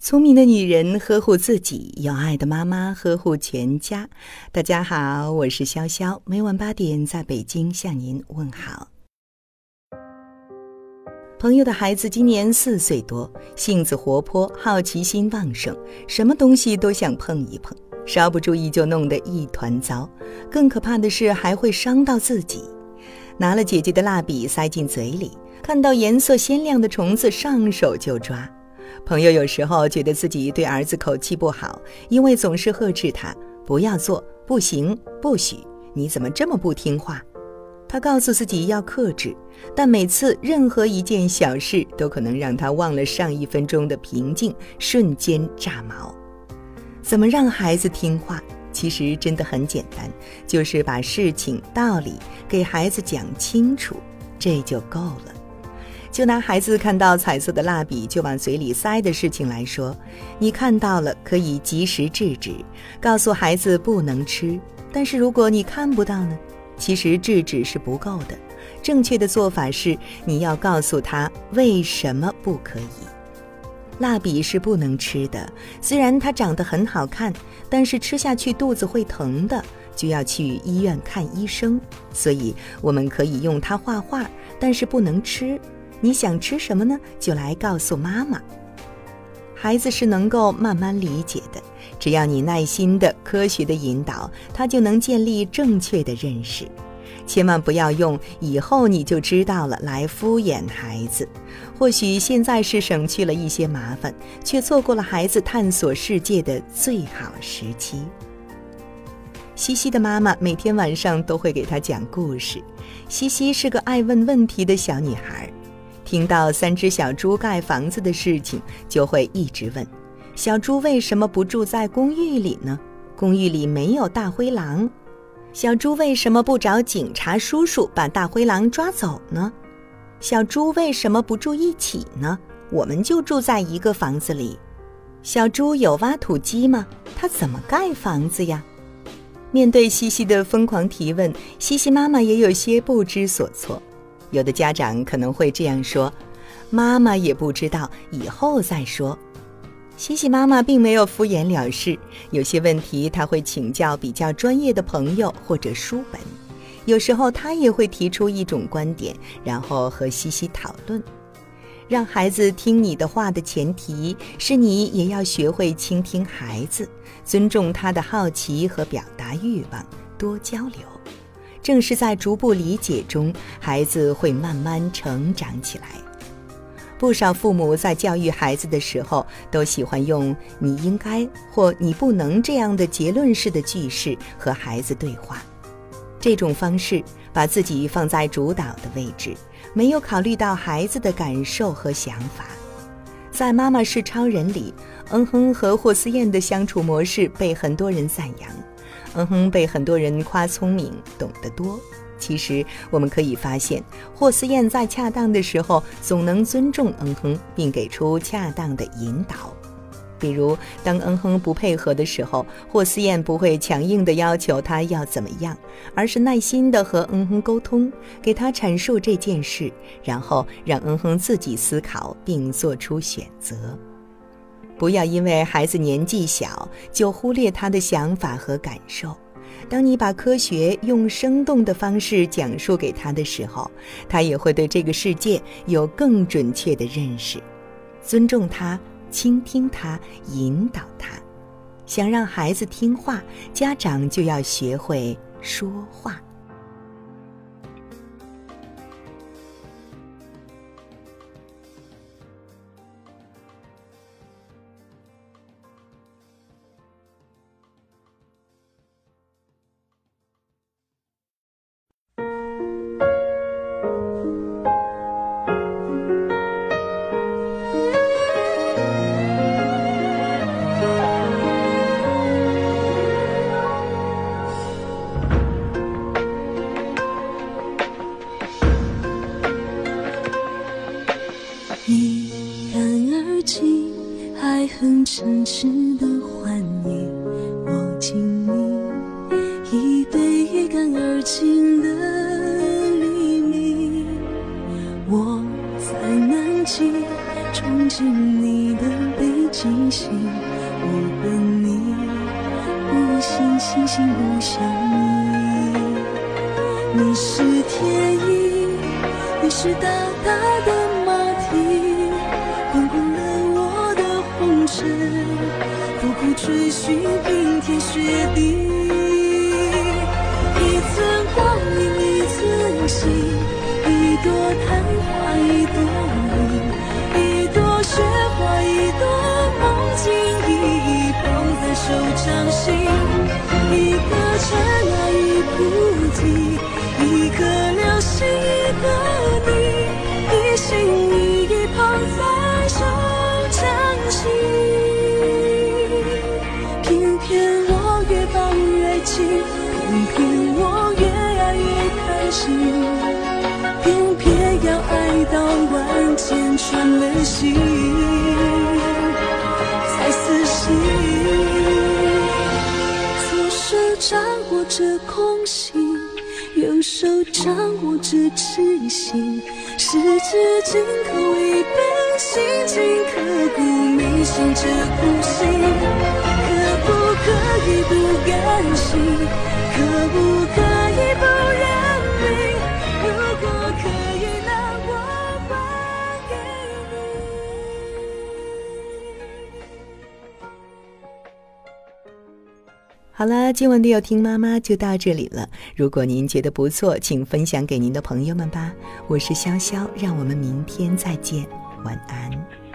聪明的女人呵护自己，有爱的妈妈呵护全家。大家好，我是潇潇，每晚八点在北京向您问好。朋友的孩子今年四岁多，性子活泼，好奇心旺盛，什么东西都想碰一碰，稍不注意就弄得一团糟。更可怕的是，还会伤到自己。拿了姐姐的蜡笔塞进嘴里，看到颜色鲜亮的虫子，上手就抓。朋友有时候觉得自己对儿子口气不好，因为总是呵斥他不要做，不行，不许，你怎么这么不听话？他告诉自己要克制，但每次任何一件小事都可能让他忘了上一分钟的平静，瞬间炸毛。怎么让孩子听话？其实真的很简单，就是把事情道理给孩子讲清楚，这就够了。就拿孩子看到彩色的蜡笔就往嘴里塞的事情来说，你看到了可以及时制止，告诉孩子不能吃。但是如果你看不到呢？其实制止是不够的，正确的做法是你要告诉他为什么不可以。蜡笔是不能吃的，虽然它长得很好看，但是吃下去肚子会疼的，就要去医院看医生。所以我们可以用它画画，但是不能吃。你想吃什么呢？就来告诉妈妈。孩子是能够慢慢理解的，只要你耐心的、科学的引导，他就能建立正确的认识。千万不要用“以后你就知道了”来敷衍孩子。或许现在是省去了一些麻烦，却错过了孩子探索世界的最好时期。西西的妈妈每天晚上都会给他讲故事。西西是个爱问问题的小女孩。听到三只小猪盖房子的事情，就会一直问：小猪为什么不住在公寓里呢？公寓里没有大灰狼。小猪为什么不找警察叔叔把大灰狼抓走呢？小猪为什么不住一起呢？我们就住在一个房子里。小猪有挖土机吗？它怎么盖房子呀？面对西西的疯狂提问，西西妈妈也有些不知所措。有的家长可能会这样说：“妈妈也不知道，以后再说。”西西妈妈并没有敷衍了事，有些问题她会请教比较专业的朋友或者书本。有时候她也会提出一种观点，然后和西西讨论。让孩子听你的话的前提是你也要学会倾听孩子，尊重他的好奇和表达欲望，多交流。正是在逐步理解中，孩子会慢慢成长起来。不少父母在教育孩子的时候，都喜欢用“你应该”或“你不能”这样的结论式的句式和孩子对话。这种方式把自己放在主导的位置，没有考虑到孩子的感受和想法。在《妈妈是超人》里，嗯哼和霍思燕的相处模式被很多人赞扬。嗯哼，被很多人夸聪明、懂得多。其实我们可以发现，霍思燕在恰当的时候总能尊重嗯哼，并给出恰当的引导。比如，当嗯哼不配合的时候，霍思燕不会强硬的要求他要怎么样，而是耐心的和嗯哼沟通，给他阐述这件事，然后让嗯哼自己思考并做出选择。不要因为孩子年纪小就忽略他的想法和感受。当你把科学用生动的方式讲述给他的时候，他也会对这个世界有更准确的认识。尊重他，倾听他，引导他。想让孩子听话，家长就要学会说话。很诚实的欢迎，我敬你一杯一干而尽的黎明。我在南极，憧憬你的北极星，我笨你，不信星星不相依。你是天意，你是大大的追寻冰天雪地。一寸光阴一寸心，一朵昙花一朵云，一朵雪花一朵梦境，一一捧在手掌心，一个尘埃一菩提，一颗流星偏偏我越爱越贪心，偏偏要爱到万箭穿了心才死心。左手掌握着空心，右手掌握着痴心，十指紧扣一本心经，刻骨铭心这苦心，可不可以不甘心？可不可以不认命？如果可以，那我还给你。好了，今晚的有听妈妈就到这里了。如果您觉得不错，请分享给您的朋友们吧。我是潇潇，让我们明天再见，晚安。